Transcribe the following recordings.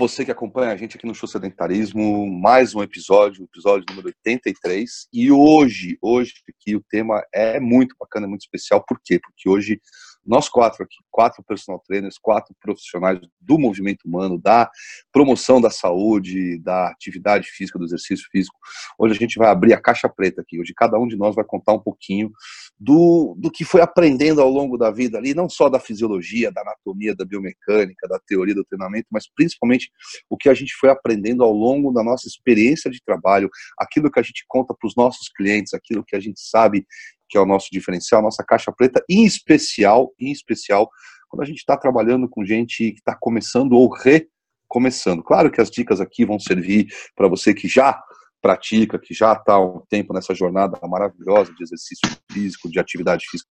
você que acompanha a gente aqui no Show Sedentarismo, mais um episódio, episódio número 83. E hoje, hoje aqui o tema é muito bacana, é muito especial. Por quê? Porque hoje nós quatro aqui, quatro personal trainers, quatro profissionais do movimento humano, da promoção da saúde, da atividade física, do exercício físico. Hoje a gente vai abrir a caixa preta aqui. Hoje cada um de nós vai contar um pouquinho do, do que foi aprendendo ao longo da vida ali, não só da fisiologia, da anatomia, da biomecânica, da teoria do treinamento, mas principalmente o que a gente foi aprendendo ao longo da nossa experiência de trabalho, aquilo que a gente conta para os nossos clientes, aquilo que a gente sabe que é o nosso diferencial, nossa caixa preta, em especial, em especial, quando a gente está trabalhando com gente que está começando ou recomeçando. Claro que as dicas aqui vão servir para você que já pratica, que já está há um tempo nessa jornada maravilhosa de exercício físico, de atividade física,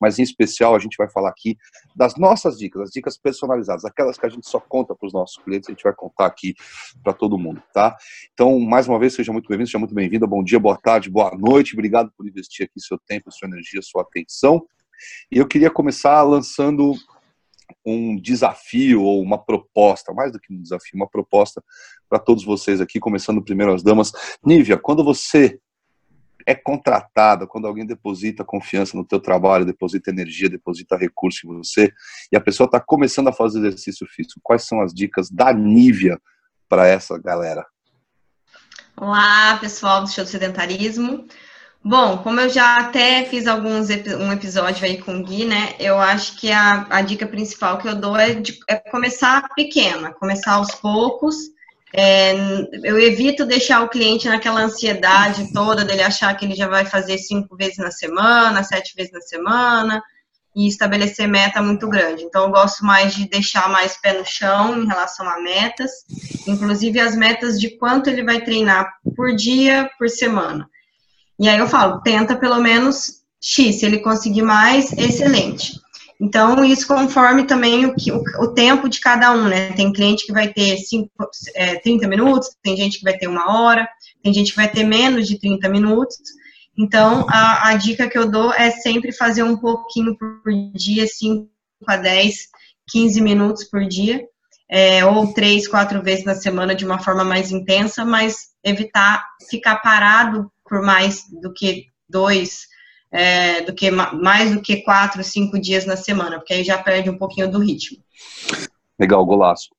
mas em especial a gente vai falar aqui das nossas dicas, as dicas personalizadas, aquelas que a gente só conta para os nossos clientes, a gente vai contar aqui para todo mundo, tá? Então, mais uma vez, seja muito bem-vindo, seja muito bem-vinda, bom dia, boa tarde, boa noite, obrigado por investir aqui seu tempo, sua energia, sua atenção. E eu queria começar lançando um desafio ou uma proposta, mais do que um desafio, uma proposta para todos vocês aqui, começando primeiro as damas. Nívia, quando você é contratada, quando alguém deposita confiança no teu trabalho, deposita energia, deposita recurso em você, e a pessoa está começando a fazer exercício físico, quais são as dicas da Nívia para essa galera? Olá, pessoal do Show do Sedentarismo. Bom, como eu já até fiz alguns um episódio aí com o Gui, né? Eu acho que a, a dica principal que eu dou é, de, é começar pequena, começar aos poucos, é, eu evito deixar o cliente naquela ansiedade toda dele achar que ele já vai fazer cinco vezes na semana, sete vezes na semana e estabelecer meta muito grande. Então, eu gosto mais de deixar mais pé no chão em relação a metas, inclusive as metas de quanto ele vai treinar por dia, por semana. E aí eu falo, tenta pelo menos X, se ele conseguir mais, excelente. Então, isso conforme também o, que, o, o, tempo de cada um, né? Tem cliente que vai ter cinco, é, 30 minutos, tem gente que vai ter uma hora, tem gente que vai ter menos de 30 minutos. Então, a, a dica que eu dou é sempre fazer um pouquinho por dia, 5 a 10, 15 minutos por dia, é, ou três, quatro vezes na semana de uma forma mais intensa, mas evitar ficar parado por mais do que dois, é, do que mais do que quatro, cinco dias na semana, porque aí já perde um pouquinho do ritmo. Legal, golaço.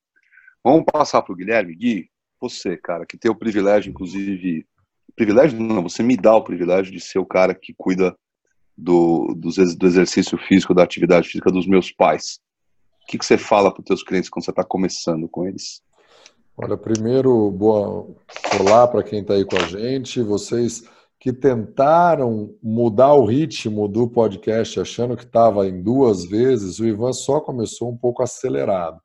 Vamos passar para o Guilherme. Gui, você, cara, que tem o privilégio, inclusive. Privilégio não, você me dá o privilégio de ser o cara que cuida do, do, exercício físico, da atividade física dos meus pais. O que, que você fala para os teus clientes quando você está começando com eles? Olha, primeiro, boa, olá para quem está aí com a gente. Vocês que tentaram mudar o ritmo do podcast, achando que estava em duas vezes, o Ivan só começou um pouco acelerado.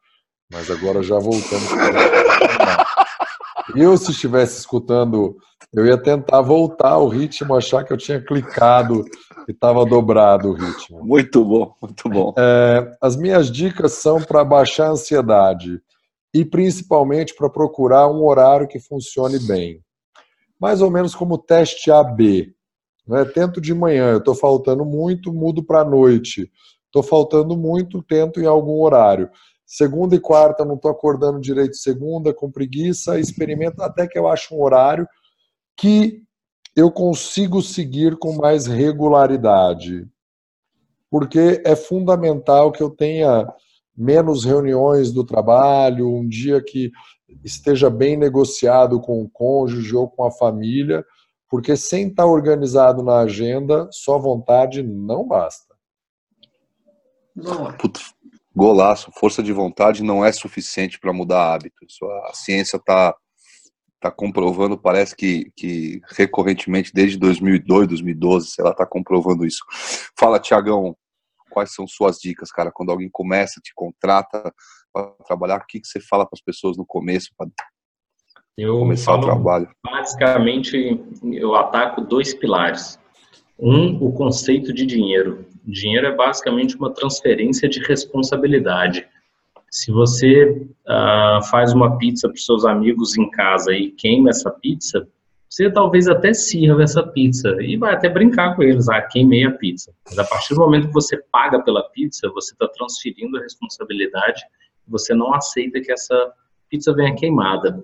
Mas agora já voltamos. Eu, se estivesse escutando, eu ia tentar voltar o ritmo, achar que eu tinha clicado e estava dobrado o ritmo. Muito bom, muito bom. É, as minhas dicas são para baixar a ansiedade e principalmente para procurar um horário que funcione bem mais ou menos como teste AB. Né? Tento de manhã, eu estou faltando muito, mudo para a noite. Estou faltando muito, tento em algum horário. Segunda e quarta, não estou acordando direito segunda, com preguiça, experimento até que eu acho um horário que eu consigo seguir com mais regularidade. Porque é fundamental que eu tenha menos reuniões do trabalho, um dia que esteja bem negociado com o cônjuge ou com a família, porque sem estar organizado na agenda, só vontade não basta. Puta, golaço, força de vontade não é suficiente para mudar hábito. Isso a ciência está tá comprovando, parece que, que recorrentemente desde 2002, 2012, sei lá, está comprovando isso. Fala, Tiagão, quais são suas dicas, cara? Quando alguém começa, te contrata para trabalhar, o que, que você fala para as pessoas no começo para começar o trabalho? Basicamente, eu ataco dois pilares. Um, o conceito de dinheiro. Dinheiro é basicamente uma transferência de responsabilidade. Se você uh, faz uma pizza para seus amigos em casa e queima essa pizza, você talvez até sirva essa pizza e vai até brincar com eles, ah, queimei a pizza. Mas a partir do momento que você paga pela pizza, você está transferindo a responsabilidade você não aceita que essa pizza venha queimada.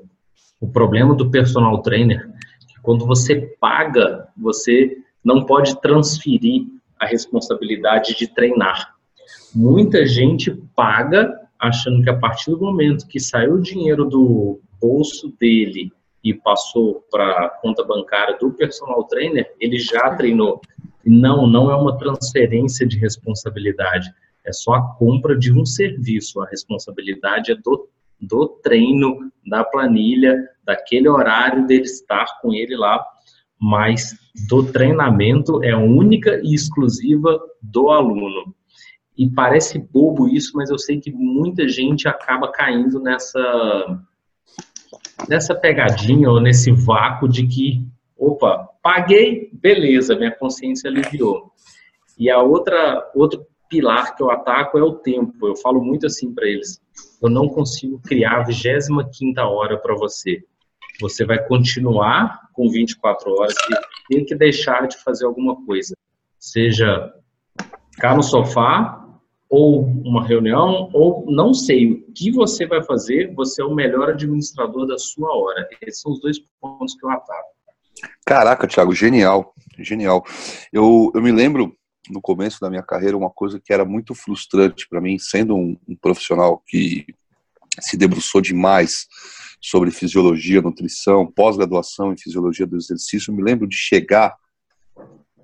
O problema do personal trainer é que quando você paga, você não pode transferir a responsabilidade de treinar. Muita gente paga achando que a partir do momento que saiu o dinheiro do bolso dele e passou para a conta bancária do personal trainer, ele já treinou. Não, não é uma transferência de responsabilidade, é só a compra de um serviço. A responsabilidade é do, do treino, da planilha, daquele horário dele estar com ele lá, mas do treinamento é única e exclusiva do aluno. E parece bobo isso, mas eu sei que muita gente acaba caindo nessa nessa pegadinha ou nesse vácuo de que, opa, paguei, beleza, minha consciência aliviou. E a outra outro pilar que eu ataco é o tempo. Eu falo muito assim para eles. Eu não consigo criar a 25 hora para você. Você vai continuar com 24 horas e tem que deixar de fazer alguma coisa. Seja ficar no sofá ou uma reunião, ou não sei o que você vai fazer, você é o melhor administrador da sua hora. Esses são os dois pontos que eu ataco. Caraca, Thiago, genial, genial. Eu, eu me lembro no começo da minha carreira uma coisa que era muito frustrante para mim, sendo um, um profissional que se debruçou demais sobre fisiologia, nutrição, pós-graduação em fisiologia do exercício. Eu me lembro de chegar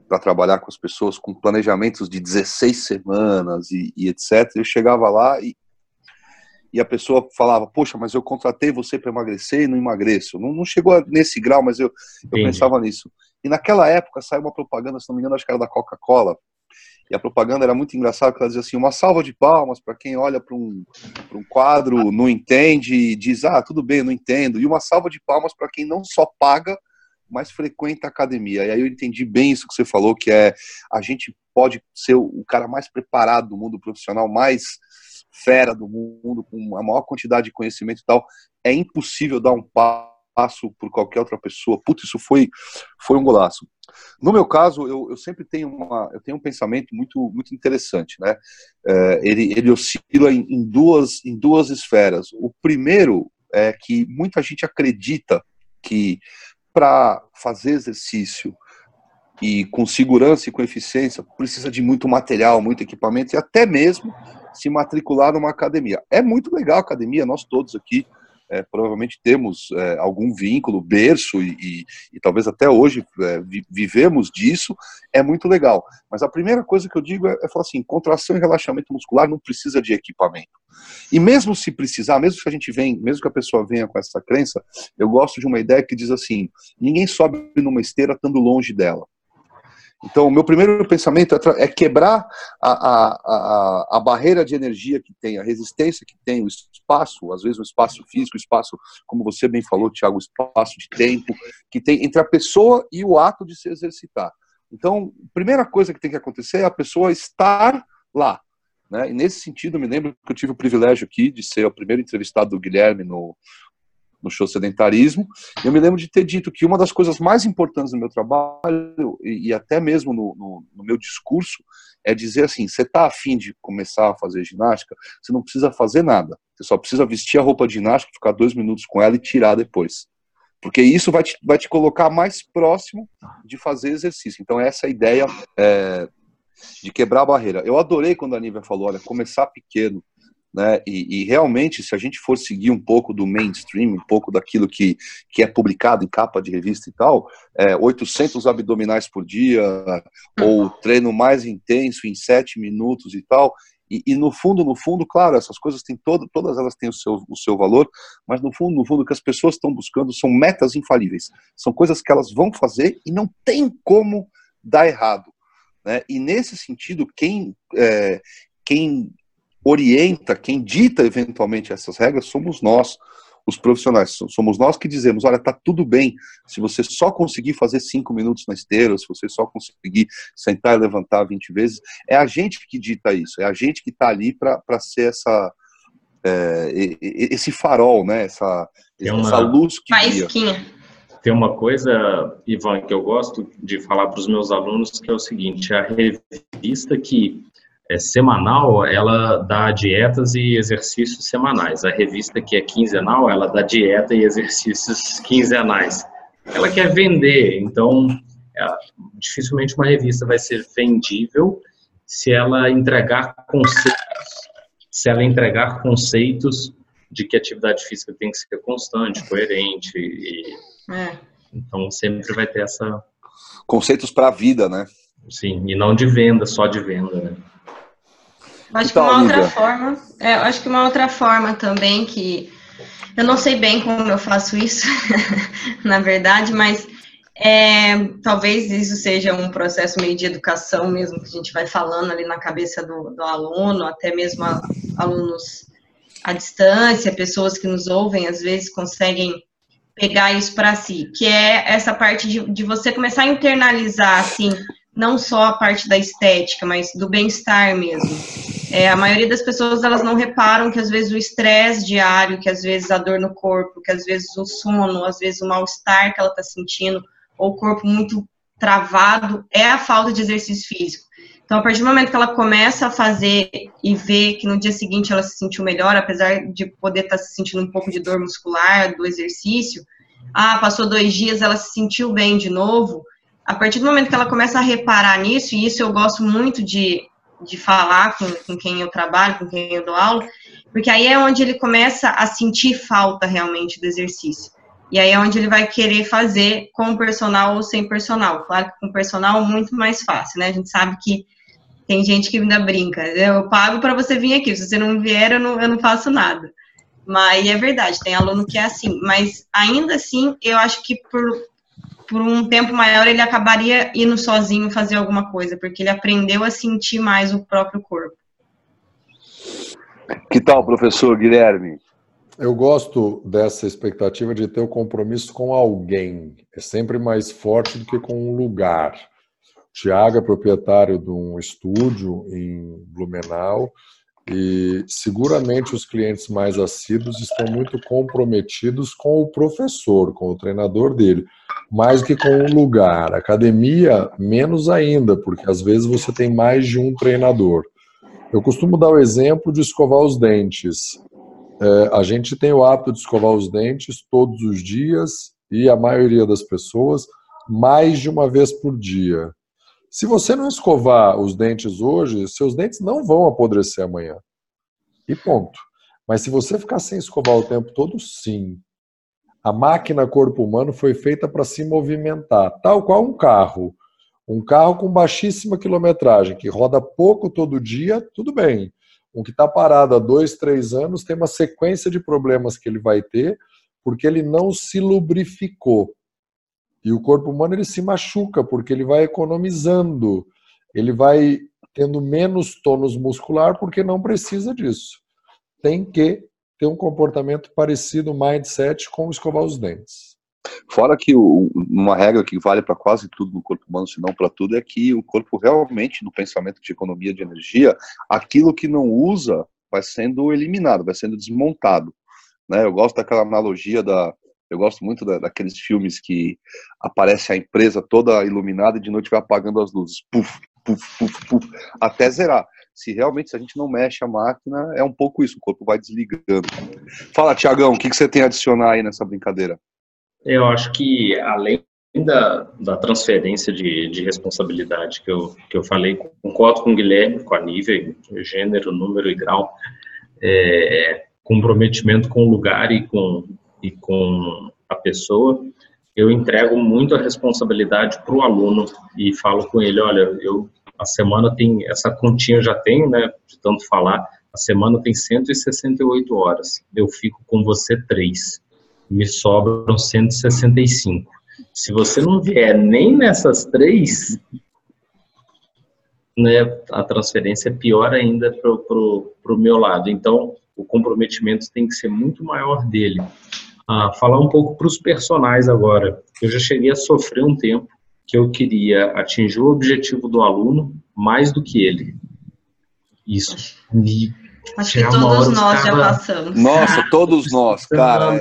para trabalhar com as pessoas com planejamentos de 16 semanas e, e etc. Eu chegava lá e, e a pessoa falava, poxa, mas eu contratei você para emagrecer e não emagreço. Não, não chegou nesse grau, mas eu, eu pensava nisso. E naquela época saiu uma propaganda, se não me engano, acho que era da Coca-Cola, e a propaganda era muito engraçada, porque ela dizia assim, uma salva de palmas para quem olha para um, um quadro, não entende e diz, ah, tudo bem, não entendo. E uma salva de palmas para quem não só paga, mas frequenta a academia. E aí eu entendi bem isso que você falou, que é a gente pode ser o cara mais preparado do mundo profissional, mais fera do mundo, com a maior quantidade de conhecimento e tal. É impossível dar um passo por qualquer outra pessoa. Putz, isso foi, foi um golaço. No meu caso, eu, eu sempre tenho, uma, eu tenho um pensamento muito, muito interessante. Né? É, ele, ele oscila em, em, duas, em duas esferas. O primeiro é que muita gente acredita que para fazer exercício e com segurança e com eficiência, precisa de muito material, muito equipamento e até mesmo se matricular numa academia. É muito legal a academia, nós todos aqui é, provavelmente temos é, algum vínculo, berço, e, e, e talvez até hoje é, vi, vivemos disso, é muito legal. Mas a primeira coisa que eu digo é, é falar assim: contração e relaxamento muscular não precisa de equipamento. E mesmo se precisar, mesmo que a gente venha, mesmo que a pessoa venha com essa crença, eu gosto de uma ideia que diz assim: ninguém sobe numa esteira estando longe dela. Então, o meu primeiro pensamento é, é quebrar a, a, a, barreira de energia que tem, a resistência que tem, o espaço, às vezes o espaço físico, o espaço, como você bem falou, Tiago, o espaço de tempo que tem entre a pessoa e o ato de se exercitar. Então, a primeira coisa que tem que acontecer é a pessoa estar lá. Né? E nesse sentido, me lembro que eu tive o privilégio aqui de ser o primeiro entrevistado do Guilherme no, no show Sedentarismo. Eu me lembro de ter dito que uma das coisas mais importantes no meu trabalho, e, e até mesmo no, no, no, meu discurso, é dizer assim: você está afim de começar a fazer ginástica, você não precisa fazer nada. Você só precisa vestir a roupa de ginástica, ficar dois minutos com ela e tirar depois. Porque isso vai te, vai te colocar mais próximo de fazer exercício. Então, essa é a ideia é, de quebrar a barreira. Eu adorei quando a Nívia falou: olha, começar pequeno né? E, e, realmente, se a gente for seguir um pouco do mainstream, um pouco daquilo que, que é publicado em capa de revista e tal, é, 800 abdominais por dia, ou treino mais intenso em 7 minutos e tal, e, e, no fundo, no fundo, claro, essas coisas têm todo, todas elas têm o seu, o seu valor, mas no fundo, no fundo, o que as pessoas estão buscando são metas infalíveis. São coisas que elas vão fazer e não tem como dar errado. Né? E nesse sentido, quem, é, quem orienta, quem dita eventualmente essas regras somos nós, os profissionais. Somos nós que dizemos: olha, tá tudo bem se você só conseguir fazer cinco minutos na esteira, se você só conseguir sentar e levantar 20 vezes. É a gente que dita isso, é a gente que está ali para ser essa. É, esse farol, né? Essa, uma... essa luz que guia. Tem uma coisa, Ivan, que eu gosto de falar para os meus alunos, que é o seguinte: a revista que é, semanal, ela dá dietas e exercícios semanais. A revista que é quinzenal, ela dá dieta e exercícios quinzenais. Ela quer vender, então é, dificilmente uma revista vai ser vendível se ela entregar conceitos, se ela entregar conceitos de que a atividade física tem que ser constante, coerente e é. então sempre vai ter essa conceitos para a vida, né? Sim, e não de venda, só de venda, né? Acho então, que uma outra forma, é, acho que uma outra forma também que eu não sei bem como eu faço isso, na verdade, mas é, talvez isso seja um processo meio de educação mesmo, que a gente vai falando ali na cabeça do, do aluno, até mesmo a, alunos à distância, pessoas que nos ouvem, às vezes conseguem pegar isso para si, que é essa parte de, de você começar a internalizar, assim, não só a parte da estética, mas do bem-estar mesmo. É, a maioria das pessoas elas não reparam que às vezes o estresse diário, que às vezes a dor no corpo, que às vezes o sono, às vezes o mal-estar que ela está sentindo, ou o corpo muito travado, é a falta de exercício físico. Então, a partir do momento que ela começa a fazer e vê que no dia seguinte ela se sentiu melhor, apesar de poder estar tá se sentindo um pouco de dor muscular do exercício, ah, passou dois dias, ela se sentiu bem de novo, a partir do momento que ela começa a reparar nisso, e isso eu gosto muito de, de falar com, com quem eu trabalho, com quem eu dou aula, porque aí é onde ele começa a sentir falta realmente do exercício. E aí é onde ele vai querer fazer com personal ou sem personal. Claro que com personal muito mais fácil, né? A gente sabe que tem gente que ainda brinca. Eu pago para você vir aqui. Se você não vier, eu não, eu não faço nada. Mas é verdade, tem aluno que é assim. Mas ainda assim, eu acho que por, por um tempo maior ele acabaria indo sozinho fazer alguma coisa, porque ele aprendeu a sentir mais o próprio corpo. Que tal, professor Guilherme? Eu gosto dessa expectativa de ter o um compromisso com alguém. É sempre mais forte do que com um lugar. O Tiago é proprietário de um estúdio em Blumenau e seguramente os clientes mais assíduos estão muito comprometidos com o professor, com o treinador dele mais do que com um lugar. Academia, menos ainda, porque às vezes você tem mais de um treinador. Eu costumo dar o exemplo de escovar os dentes. É, a gente tem o hábito de escovar os dentes todos os dias e a maioria das pessoas mais de uma vez por dia. Se você não escovar os dentes hoje, seus dentes não vão apodrecer amanhã. E ponto. Mas se você ficar sem escovar o tempo todo, sim. A máquina corpo humano foi feita para se movimentar, tal qual um carro. Um carro com baixíssima quilometragem, que roda pouco todo dia, tudo bem. Um que está parado há dois, três anos tem uma sequência de problemas que ele vai ter, porque ele não se lubrificou. E o corpo humano ele se machuca, porque ele vai economizando, ele vai tendo menos tônus muscular, porque não precisa disso. Tem que ter um comportamento parecido, mindset, com escovar os dentes. Fora que o, uma regra que vale para quase tudo no corpo humano, se não para tudo, é que o corpo realmente, no pensamento de economia de energia, aquilo que não usa vai sendo eliminado, vai sendo desmontado. Né? Eu gosto daquela analogia da. Eu gosto muito da, daqueles filmes que aparece a empresa toda iluminada e de noite vai apagando as luzes. Puf, puf, puf, puf, até zerar se realmente se a gente não mexe a máquina, é um pouco isso, o corpo vai desligando. Fala, Tiagão, o que, que você tem a adicionar aí nessa brincadeira? Eu acho que além da, da transferência de, de responsabilidade que eu, que eu falei, concordo com o Guilherme, com a nível, gênero, número e grau, é, comprometimento com o lugar e com, e com a pessoa, eu entrego muito a responsabilidade para o aluno e falo com ele, olha, eu a semana tem, essa continha já tem, né, de tanto falar, a semana tem 168 horas. Eu fico com você três. Me sobram 165. Se você não vier nem nessas três, né, a transferência é pior ainda para o meu lado. Então, o comprometimento tem que ser muito maior dele. Ah, falar um pouco para os personagens agora. Eu já cheguei a sofrer um tempo que eu queria atingir o objetivo do aluno mais do que ele. Isso me Acho que todos nós já passamos. Nossa, todos nós, cara.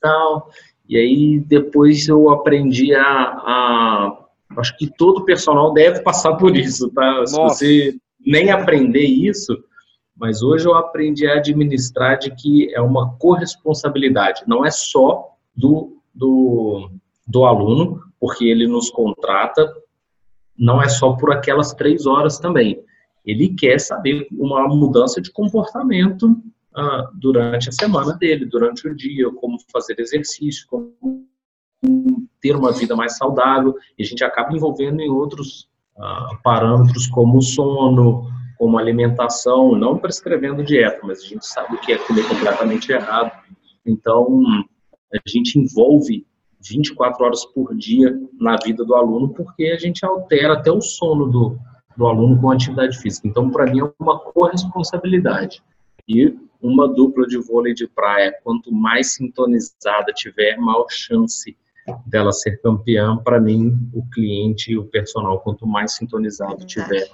Tal. E aí depois eu aprendi a, a, Acho que todo personal deve passar por isso, tá? Se você nem aprender isso, mas hoje eu aprendi a administrar de que é uma corresponsabilidade, não é só do, do, do aluno, porque ele nos contrata, não é só por aquelas três horas também. Ele quer saber uma mudança de comportamento uh, durante a semana dele, durante o dia, como fazer exercício, como ter uma vida mais saudável, e a gente acaba envolvendo em outros uh, parâmetros como sono, como alimentação, não prescrevendo dieta, mas a gente sabe que aquilo é completamente errado. Então, a gente envolve 24 horas por dia na vida do aluno, porque a gente altera até o sono do, do aluno com atividade física. Então, para mim, é uma corresponsabilidade. E uma dupla de vôlei de praia, quanto mais sintonizada tiver, maior chance dela ser campeã. Para mim, o cliente e o personal, quanto mais sintonizado tiver,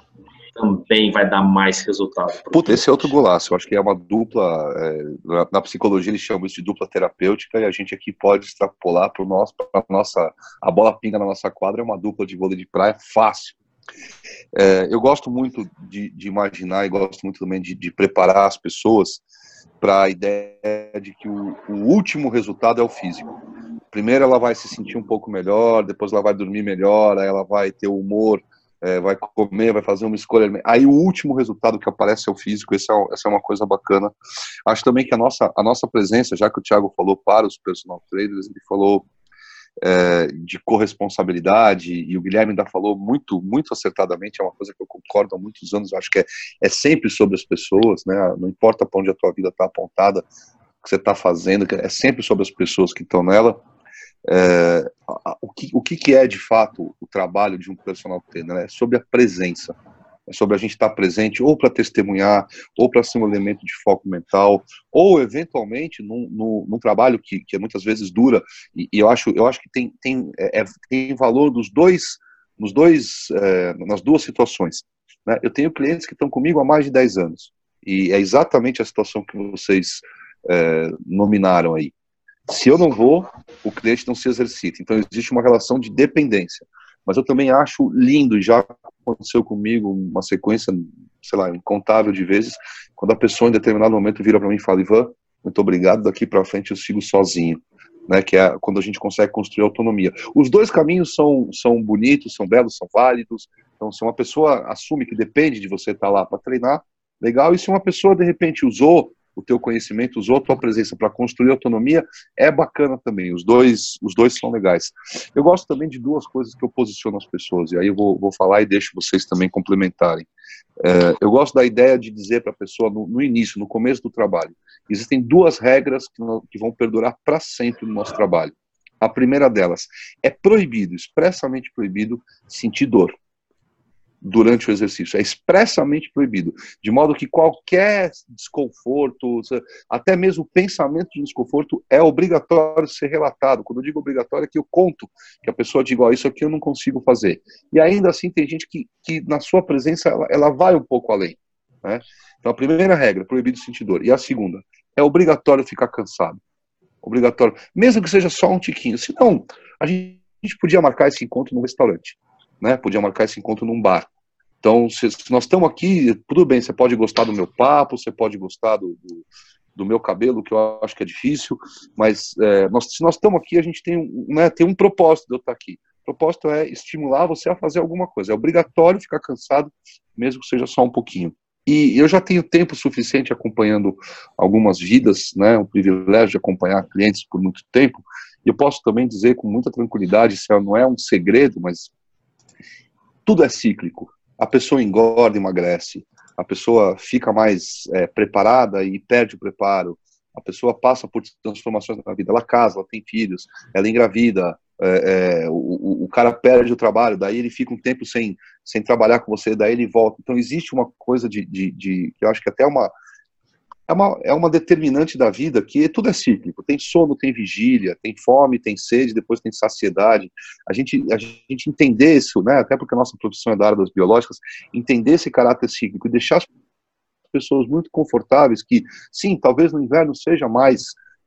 também vai dar mais resultado. Puta, esse é outro golaço. Eu acho que é uma dupla. É, na, na, psicologia eles chamam isso de dupla terapêutica e a gente aqui pode extrapolar para nosso, pra nossa. A bola pinga na nossa quadra é uma dupla de vôlei de praia fácil. É, eu gosto muito de, de, imaginar e gosto muito também de, de preparar as pessoas para a ideia de que o, o último resultado é o físico. Primeiro ela vai se sentir um pouco melhor, depois ela vai dormir melhor, aí ela vai ter o humor é, vai comer, vai fazer uma escolha. Aí o último resultado que aparece é o físico, essa é, essa é uma coisa bacana. Acho também que a nossa, a nossa presença, já que o Thiago falou para os personal traders, ele falou é, de corresponsabilidade, e o Guilherme ainda falou muito, muito acertadamente, é uma coisa que eu concordo há muitos anos, acho que é, é sempre sobre as pessoas, né? não importa para onde a tua vida está apontada, o que você está fazendo, é sempre sobre as pessoas que estão nela. É, o, que, o que é de fato o trabalho de um personal trainer? Né? É sobre a presença, é sobre a gente estar presente ou para testemunhar, ou para ser um elemento de foco mental, ou eventualmente num, num, num trabalho que, que muitas vezes dura, e, e, eu, acho, eu acho que tem, tem, é, é tem valor dos dois, nos dois, é, nas duas situações. Né? Eu tenho clientes que estão comigo há mais de 10 anos, e é exatamente a situação que vocês é, nominaram aí. Se eu não vou, o cliente não se exercita. Então existe uma relação de dependência. Mas eu também acho lindo, já aconteceu comigo uma sequência, sei lá, incontável de vezes, quando a pessoa em determinado momento vira para mim e fala: Ivan, muito obrigado, daqui para frente eu sigo sozinho. Né, que é quando a gente consegue construir autonomia. Os dois caminhos são, são bonitos, são belos, são válidos. Então, se uma pessoa assume que depende de você estar lá para treinar, legal. E se uma pessoa, de repente, usou o teu conhecimento, usou a tua presença para construir autonomia, é bacana também. Os dois, os dois são legais. Eu gosto também de duas coisas que eu posiciono as pessoas, e aí eu vou, vou falar e deixo vocês também complementarem. É, eu gosto da ideia de dizer para a pessoa no, no, início, no começo do trabalho, existem duas regras que, que vão perdurar para sempre no nosso trabalho. A primeira delas é proibido, expressamente proibido, sentir dor durante o exercício. É expressamente proibido. De modo que qualquer desconforto, até mesmo pensamento de desconforto, é obrigatório ser relatado. Quando eu digo obrigatório, é que eu conto que a pessoa diga: oh, Isso aqui eu não consigo fazer. E ainda assim, tem gente que, que na sua presença, ela, ela vai um pouco além. Né? Então, a primeira regra, proibido sentir dor. E a segunda, é obrigatório ficar cansado. Obrigatório. Mesmo que seja só um tiquinho. Senão, a gente podia marcar esse encontro no restaurante né? Podia marcar esse encontro num bar. Então, se, se, nós estamos aqui, tudo bem, você pode gostar do meu papo, você pode gostar do, do, do meu cabelo, que eu acho que é difícil, mas é, nós, se nós estamos aqui, a gente tem, né, tem um propósito de eu estar aqui. O propósito é estimular você a fazer alguma coisa. É obrigatório ficar cansado, mesmo que seja só um pouquinho. E eu já tenho tempo suficiente acompanhando algumas vidas, né, o privilégio de acompanhar clientes por muito tempo, e eu posso também dizer com muita tranquilidade, isso não é um segredo, mas tudo é cíclico. A pessoa engorda emagrece, a pessoa fica mais é, preparada e perde o preparo, a pessoa passa por transformações na vida, ela casa, ela tem filhos, ela engravida, é, é, o, o, cara perde o trabalho, daí ele fica um tempo sem, sem trabalhar com você, daí ele volta. Então existe uma coisa de, de, de que eu acho que até uma é uma, é uma determinante da vida que tudo é cíclico. Tem sono, tem vigília, tem fome, tem sede, depois tem saciedade. A gente, a gente entender isso, né, até porque a nossa profissão é da área das biológicas, entender esse caráter cíclico e deixar as pessoas muito confortáveis que, sim, talvez no inverno seja mais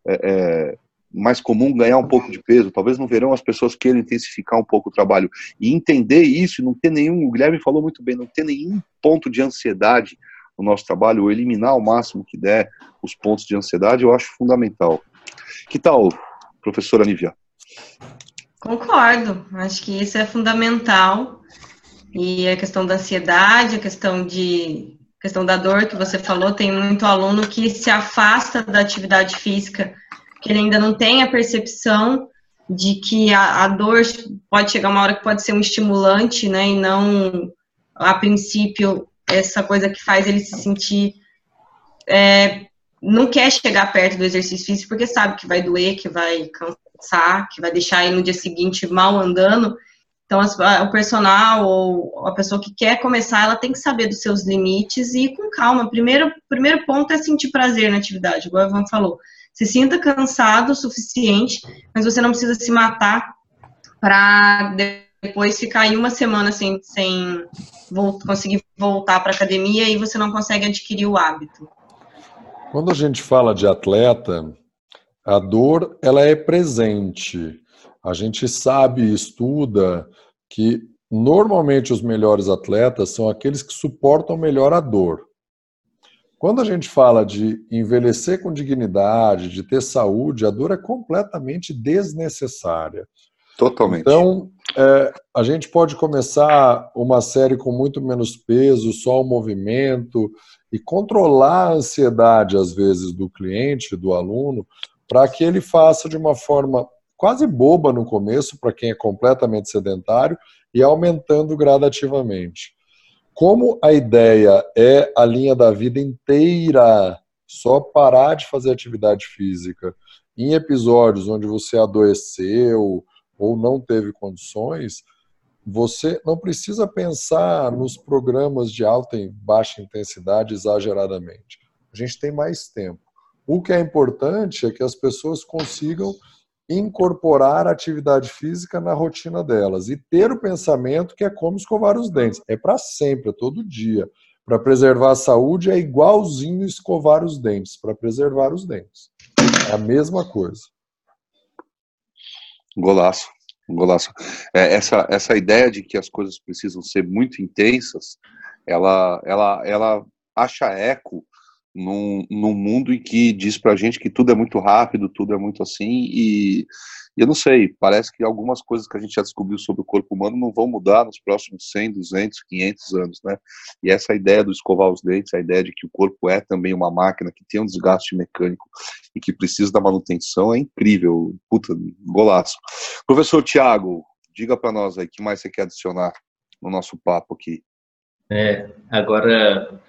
é, é, mais comum ganhar um pouco de peso, talvez no verão as pessoas queiram intensificar um pouco o trabalho. E entender isso, não ter nenhum, o Guilherme falou muito bem, não ter nenhum ponto de ansiedade no nosso trabalho, ou eliminar o máximo que der os pontos de ansiedade, eu acho fundamental. Que tal, professora Nívia? Concordo, acho que isso é fundamental. E a questão da ansiedade, a questão de questão da dor que você falou, tem muito aluno que se afasta da atividade física, que ele ainda não tem a percepção de que a, a dor pode chegar uma hora que pode ser um estimulante, né, e não, a princípio, essa coisa que faz ele se sentir é, não quer chegar perto do exercício físico porque sabe que vai doer, que vai cansar, que vai deixar ele no dia seguinte mal andando. Então, o personal ou a pessoa que quer começar, ela tem que saber dos seus limites e ir com calma. Primeiro, primeiro ponto é sentir prazer na atividade, igual o Ivan falou. Se sinta cansado o suficiente, mas você não precisa se matar para depois ficar aí uma semana sem, sem conseguir voltar para academia e você não consegue adquirir o hábito. Quando a gente fala de atleta, a dor ela é presente. A gente sabe e estuda que normalmente os melhores atletas são aqueles que suportam melhor a dor. Quando a gente fala de envelhecer com dignidade, de ter saúde, a dor é completamente desnecessária. Totalmente. Então, é, a gente pode começar uma série com muito menos peso, só o movimento, e controlar a ansiedade, às vezes, do cliente, do aluno, para que ele faça de uma forma quase boba no começo, para quem é completamente sedentário, e aumentando gradativamente. Como a ideia é a linha da vida inteira, só parar de fazer atividade física em episódios onde você adoeceu ou não teve condições, você não precisa pensar nos programas de alta e baixa intensidade exageradamente. A gente tem mais tempo. O que é importante é que as pessoas consigam incorporar a atividade física na rotina delas e ter o pensamento que é como escovar os dentes. É para sempre, é todo dia. Para preservar a saúde é igualzinho escovar os dentes, para preservar os dentes. É a mesma coisa. Golaço. Golaço. É, essa, essa ideia de que as coisas precisam ser muito intensas, ela, ela, ela acha eco num, num mundo em que diz pra gente que tudo é muito rápido, tudo é muito assim, e, eu não sei, parece que algumas coisas que a gente já descobriu sobre o corpo humano não vão mudar nos próximos 100, 200, 500 anos, né? E essa ideia do escovar os dentes, a ideia de que o corpo é também uma máquina que tem um desgaste mecânico e que precisa da manutenção é incrível, puta, golaço. Professor Tiago, diga para nós aí, que mais você quer adicionar no nosso papo aqui? É, agora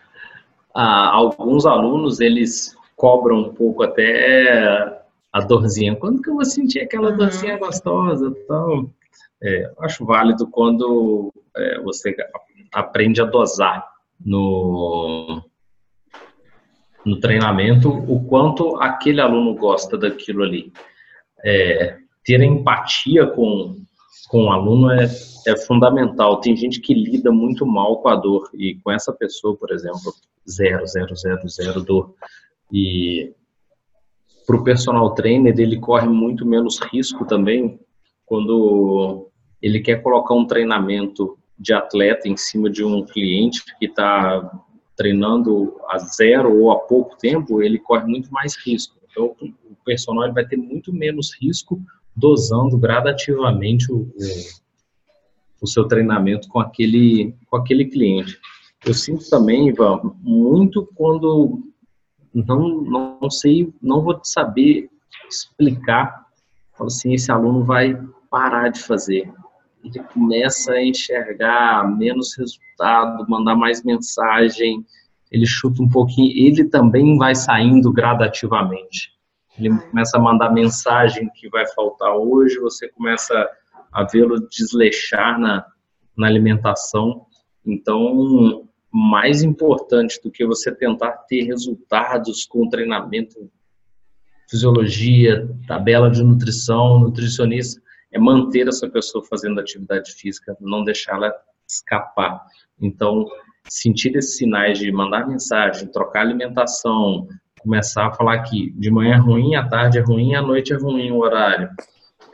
alguns alunos eles cobram um pouco até a dorzinha. Quando que eu vou sentir aquela uhum. dorzinha gostosa? Então, é, acho válido quando é, você aprende a dosar no, no treinamento o quanto aquele aluno gosta daquilo ali. É, ter empatia com, com o aluno é, é fundamental. Tem gente que lida muito mal com a dor e com essa pessoa, por exemplo, zero, zero, zero, zero dor. E para o personal trainer, ele corre muito menos risco também quando ele quer colocar um treinamento de atleta em cima de um cliente que está treinando a zero ou há pouco tempo, ele corre muito mais risco. Então, o personal vai ter muito menos risco dosando gradativamente o, o, o seu treinamento com aquele, com aquele cliente. Eu sinto também, Ivan, muito quando não, não sei, não vou saber explicar, falo assim, esse aluno vai parar de fazer. Ele começa a enxergar menos resultado, mandar mais mensagem, ele chuta um pouquinho, ele também vai saindo gradativamente. Ele começa a mandar mensagem que vai faltar hoje, você começa a vê-lo desleixar na, na alimentação. Então, mais importante do que você tentar ter resultados com treinamento, fisiologia, tabela de nutrição, nutricionista, é manter essa pessoa fazendo atividade física, não deixá-la escapar. Então, sentir esses sinais de mandar mensagem, trocar alimentação, começar a falar que de manhã é ruim, à tarde é ruim, à noite é ruim o horário.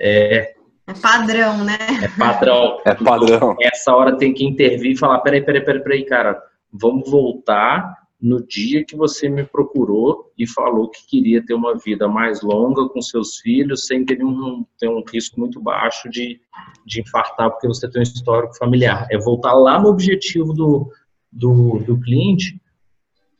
É, é padrão, né? É padrão. É padrão. Essa hora tem que intervir e falar: peraí, peraí, peraí, peraí, cara, vamos voltar no dia que você me procurou e falou que queria ter uma vida mais longa com seus filhos, sem ter um, ter um risco muito baixo de, de infartar porque você tem um histórico familiar. É voltar lá no objetivo do, do, do cliente,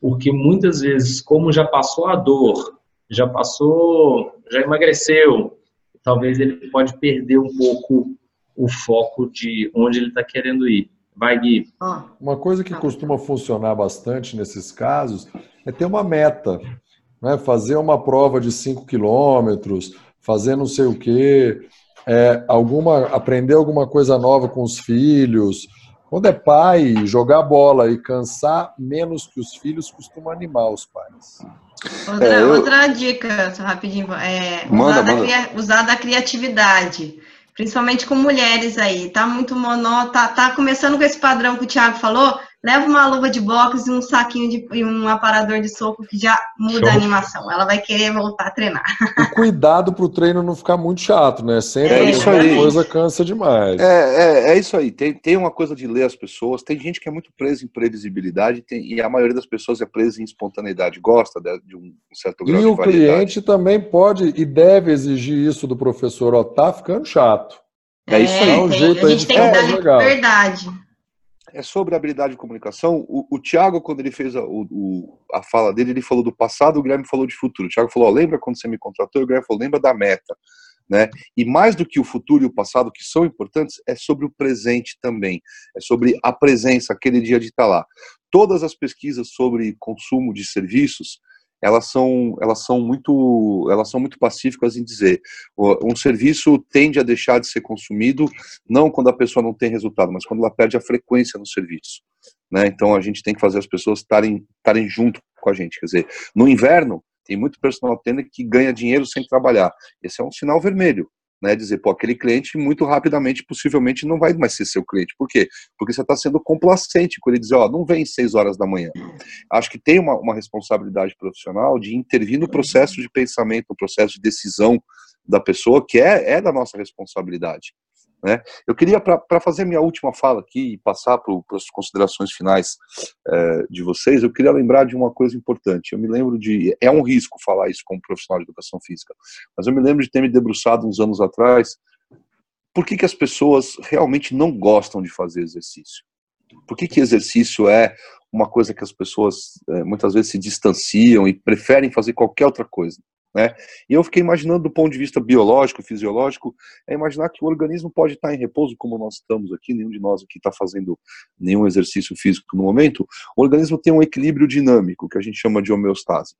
porque muitas vezes, como já passou a dor, já passou, já emagreceu, talvez ele pode perder um pouco o foco de onde ele está querendo ir. Vai, Gui. Uma coisa que costuma funcionar bastante nesses casos é ter uma meta. Né? Fazer uma prova de 5 quilômetros, fazer não sei o quê, é, alguma, aprender alguma coisa nova com os filhos. Quando é pai, jogar bola e cansar menos que os filhos costuma animar os pais. Outra, é, eu... outra dica, rapidinho, é manda, usar, manda. Da, usar da criatividade principalmente com mulheres aí, tá muito monó, tá, tá começando com esse padrão que o Thiago falou, leva uma luva de boxe e um saquinho de e um aparador de soco que já muda Show. a animação. Ela vai querer voltar a treinar. E cuidado para o treino não ficar muito chato, né? Sempre é isso aí. coisa cansa demais. É, é, é, isso aí. Tem, tem uma coisa de ler as pessoas. Tem gente que é muito presa em previsibilidade tem, e a maioria das pessoas é presa em espontaneidade, gosta de, de um certo grau e de E o cliente também pode e deve exigir isso do professor. Ó, tá ficando chato. É, isso aí. É um jeito a gente tem que dar liberdade é sobre habilidade de comunicação. O, o Thiago, quando ele fez a, o, a fala dele, ele falou do passado, o Guilherme falou de futuro. O Thiago falou: ó, lembra quando você me contratou? O Guilherme falou: lembra da meta. Né? E mais do que o futuro e o passado, que são importantes, é sobre o presente também. É sobre a presença, aquele dia de estar lá. Todas as pesquisas sobre consumo de serviços elas são, elas são muito elas são muito pacíficas em dizer um serviço tende a deixar de ser consumido não quando a pessoa não tem resultado, mas quando ela perde a frequência no serviço. Né? Então a gente tem que fazer as pessoas estarem estarem junto com a gente. Quer dizer, no inverno tem muito personal trainer que ganha dinheiro sem trabalhar. Esse é um sinal vermelho né, dizer, pô, aquele cliente muito rapidamente, possivelmente, não vai mais ser seu cliente. Por quê? Porque você está sendo complacente com ele dizer, ó, não vem seis horas da manhã. Acho que tem uma, uma responsabilidade profissional de intervir no processo de pensamento, no processo de decisão da pessoa, que é, é da nossa responsabilidade. Né? Eu queria, para fazer minha última fala aqui e passar para as considerações finais é, de vocês, eu queria lembrar de uma coisa importante. Eu me lembro de. É um risco falar isso como profissional de educação física, mas eu me lembro de ter me debruçado uns anos atrás. Por que, que as pessoas realmente não gostam de fazer exercício? Por que, que exercício é uma coisa que as pessoas é, muitas vezes se distanciam e preferem fazer qualquer outra coisa? Né? E eu fiquei imaginando do ponto de vista biológico, fisiológico, é imaginar que o organismo pode estar em repouso, como nós estamos aqui, nenhum de nós aqui está fazendo nenhum exercício físico no momento. O organismo tem um equilíbrio dinâmico, que a gente chama de homeostase.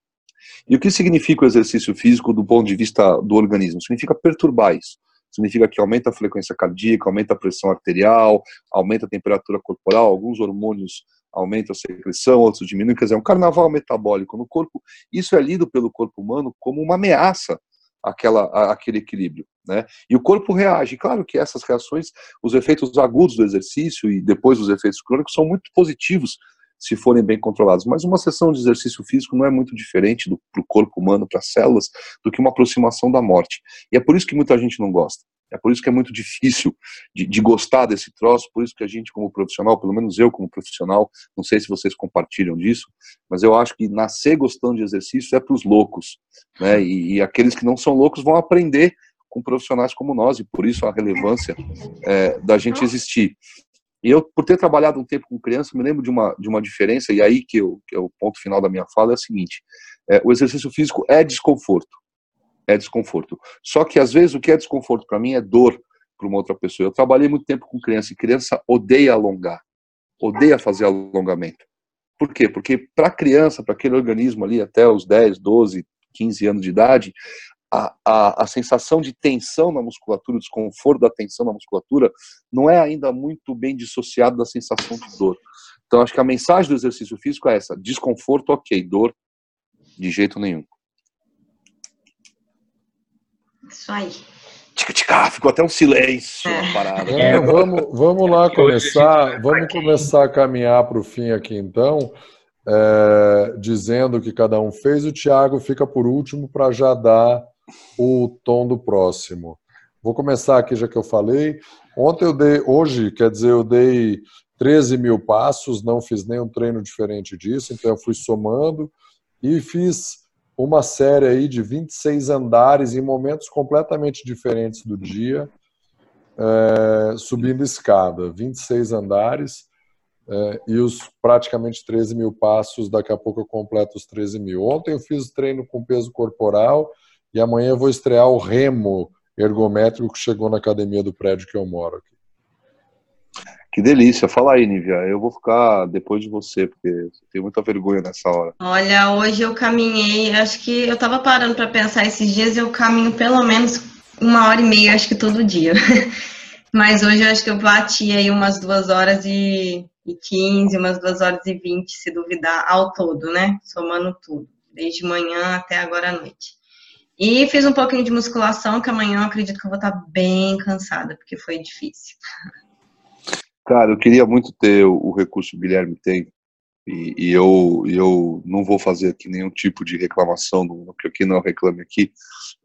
E o que significa o exercício físico do ponto de vista do organismo? Significa perturbar isso. Significa que aumenta a frequência cardíaca, aumenta a pressão arterial, aumenta a temperatura corporal, alguns hormônios aumenta a secreção, outros diminuem, quer dizer, é um carnaval metabólico no corpo. Isso é lido pelo corpo humano como uma ameaça àquela, àquele equilíbrio. Né? E o corpo reage. Claro que essas reações, os efeitos agudos do exercício e depois os efeitos crônicos são muito positivos se forem bem controlados. Mas uma sessão de exercício físico não é muito diferente para o corpo humano, para as células, do que uma aproximação da morte. E é por isso que muita gente não gosta. É por isso que é muito difícil de, de, gostar desse troço, por isso que a gente, como profissional, pelo menos eu como profissional, não sei se vocês compartilham disso, mas eu acho que nascer gostando de exercício é para os loucos. Né? E, e, aqueles que não são loucos vão aprender com profissionais como nós, e por isso a relevância é, da gente existir. E eu, por ter trabalhado um tempo com criança, me lembro de uma, de uma diferença, e aí que, eu, que é o ponto final da minha fala, é o seguinte: é, o exercício físico é desconforto é desconforto. Só que às vezes o que é desconforto para mim é dor para uma outra pessoa. Eu trabalhei muito tempo com criança e criança odeia alongar, odeia fazer alongamento. Por quê? Porque para a criança, para aquele organismo ali até os 10, 12, 15 anos de idade, a, a, a, sensação de tensão na musculatura, o desconforto da tensão na musculatura, não é ainda muito bem dissociado da sensação de dor. Então, acho que a mensagem do exercício físico é essa: desconforto, ok, dor, de jeito nenhum. Isso aí. Tica, ficou até um silêncio é. parada. É, vamos, vamos lá começar, vamos começar a caminhar para o fim aqui então. é, dizendo o que cada um fez. O Tiago fica por último para já dar o tom do próximo. Vou começar aqui, já que eu falei. Ontem eu dei, hoje, quer dizer, eu dei 13 mil passos, não fiz nenhum treino diferente disso, então eu fui somando e fiz uma série aí de 26 andares em momentos completamente diferentes do dia, é, subindo escada, 26 andares é, e os praticamente 13 mil passos, daqui a pouco eu completo os 13 mil. Ontem eu fiz treino com peso corporal e amanhã eu vou estrear o remo ergométrico que chegou na academia do prédio que eu moro aqui. Que delícia. Fala aí, Nívia. Eu vou ficar depois de você, porque eu tenho muita vergonha nessa hora. Olha, hoje eu caminhei, acho que eu estava parando para pensar esses dias, eu caminho pelo menos uma hora e meia, acho que todo dia. Mas hoje eu acho que eu bati aí umas duas horas e, e 15, umas duas horas e vinte, se duvidar, ao todo, né? Somando tudo, desde manhã até agora à noite. E fiz um pouquinho de musculação, que amanhã eu acredito que eu vou estar bem cansada, porque foi difícil. Cara, eu queria muito ter o, recurso que o Guilherme tem, e, e eu, eu não vou fazer aqui nenhum tipo de reclamação, porque aqui não reclame aqui,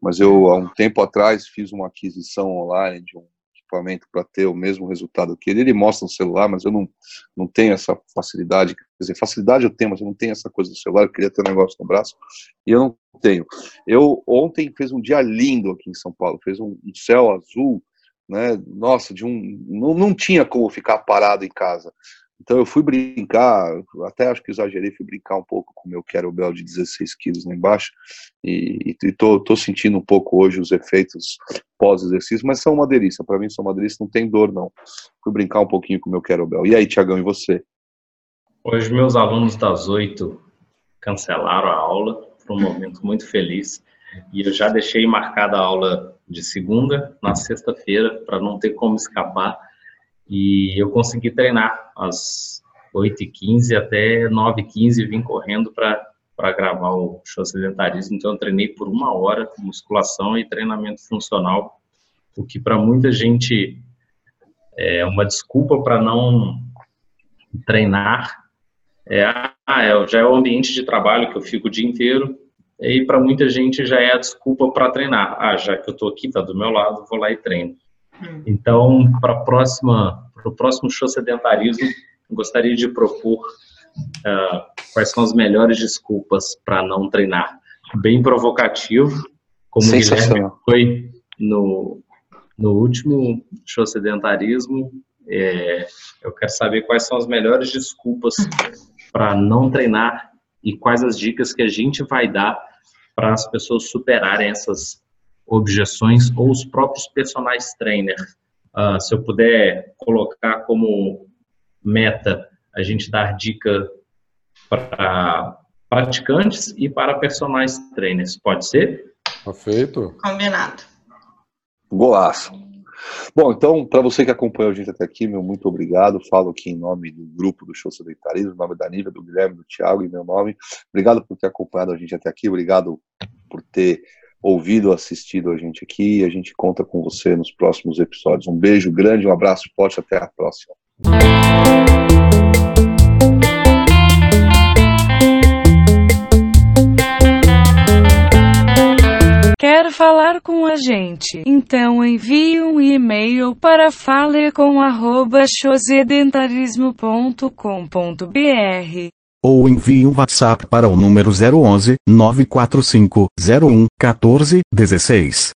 mas eu, há um tempo atrás, fiz uma aquisição online de um equipamento para ter o mesmo resultado que ele. Ele mostra no celular, mas eu não, não tenho essa facilidade. Quer dizer, facilidade eu tenho, mas eu não tenho essa coisa do celular. Eu queria ter um negócio no braço e eu não tenho. Eu ontem fez um dia lindo aqui em São Paulo, fez um, um céu azul, né? Nossa, de um não, não tinha como ficar parado em casa. Então eu fui brincar, até acho que exagerei, fui brincar um pouco com o meu kettlebell de 16 quilos lá embaixo e, e tô, tô, sentindo um pouco hoje os efeitos pós-exercício, mas são uma delícia, para mim são uma delícia, não tem dor não. Fui brincar um pouquinho com o meu kettlebell. E aí, Tiagão, e você? Hoje meus alunos das oito cancelaram a aula, foi um momento muito feliz e eu já deixei marcada a aula de segunda na sexta-feira para não ter como escapar e eu consegui treinar às 8h15 até 9h15 vim correndo para gravar o show sedentarismo. Então, eu treinei por uma hora musculação e treinamento funcional, o que para muita gente é uma desculpa para não treinar. É, ah, é, já é o ambiente de trabalho que eu fico o dia inteiro, e para muita gente já é a desculpa para treinar. Ah, já que eu estou aqui, está do meu lado, vou lá e treino. Hum. Então, para próxima, para o próximo show sedentarismo, gostaria de propor uh, quais são as melhores desculpas para não treinar. Bem provocativo, como o Guilherme foi no, no último show sedentarismo. É, eu quero saber quais são as melhores desculpas para não treinar e quais as dicas que a gente vai dar para as pessoas superarem essas objeções ou os próprios personagens trainer. Uh, se eu puder colocar como meta a gente dar dica para praticantes e para personagens trainers, pode ser? Perfeito. Combinado. Golaço. Bom, então, para você que acompanhou a gente até aqui, meu muito obrigado. Falo aqui em nome do grupo do Show Sedentarismo, em nome da Nívia, do Guilherme, do Thiago e meu nome. Obrigado por ter acompanhado a gente até aqui, obrigado por ter ouvido, assistido a gente aqui. A gente conta com você nos próximos episódios. Um beijo grande, um abraço forte, até a próxima. Quer falar com a gente? Então envie um e-mail para falecom@chosedentarismo.com.br ou envie um WhatsApp para o número 011 945 01 14 16.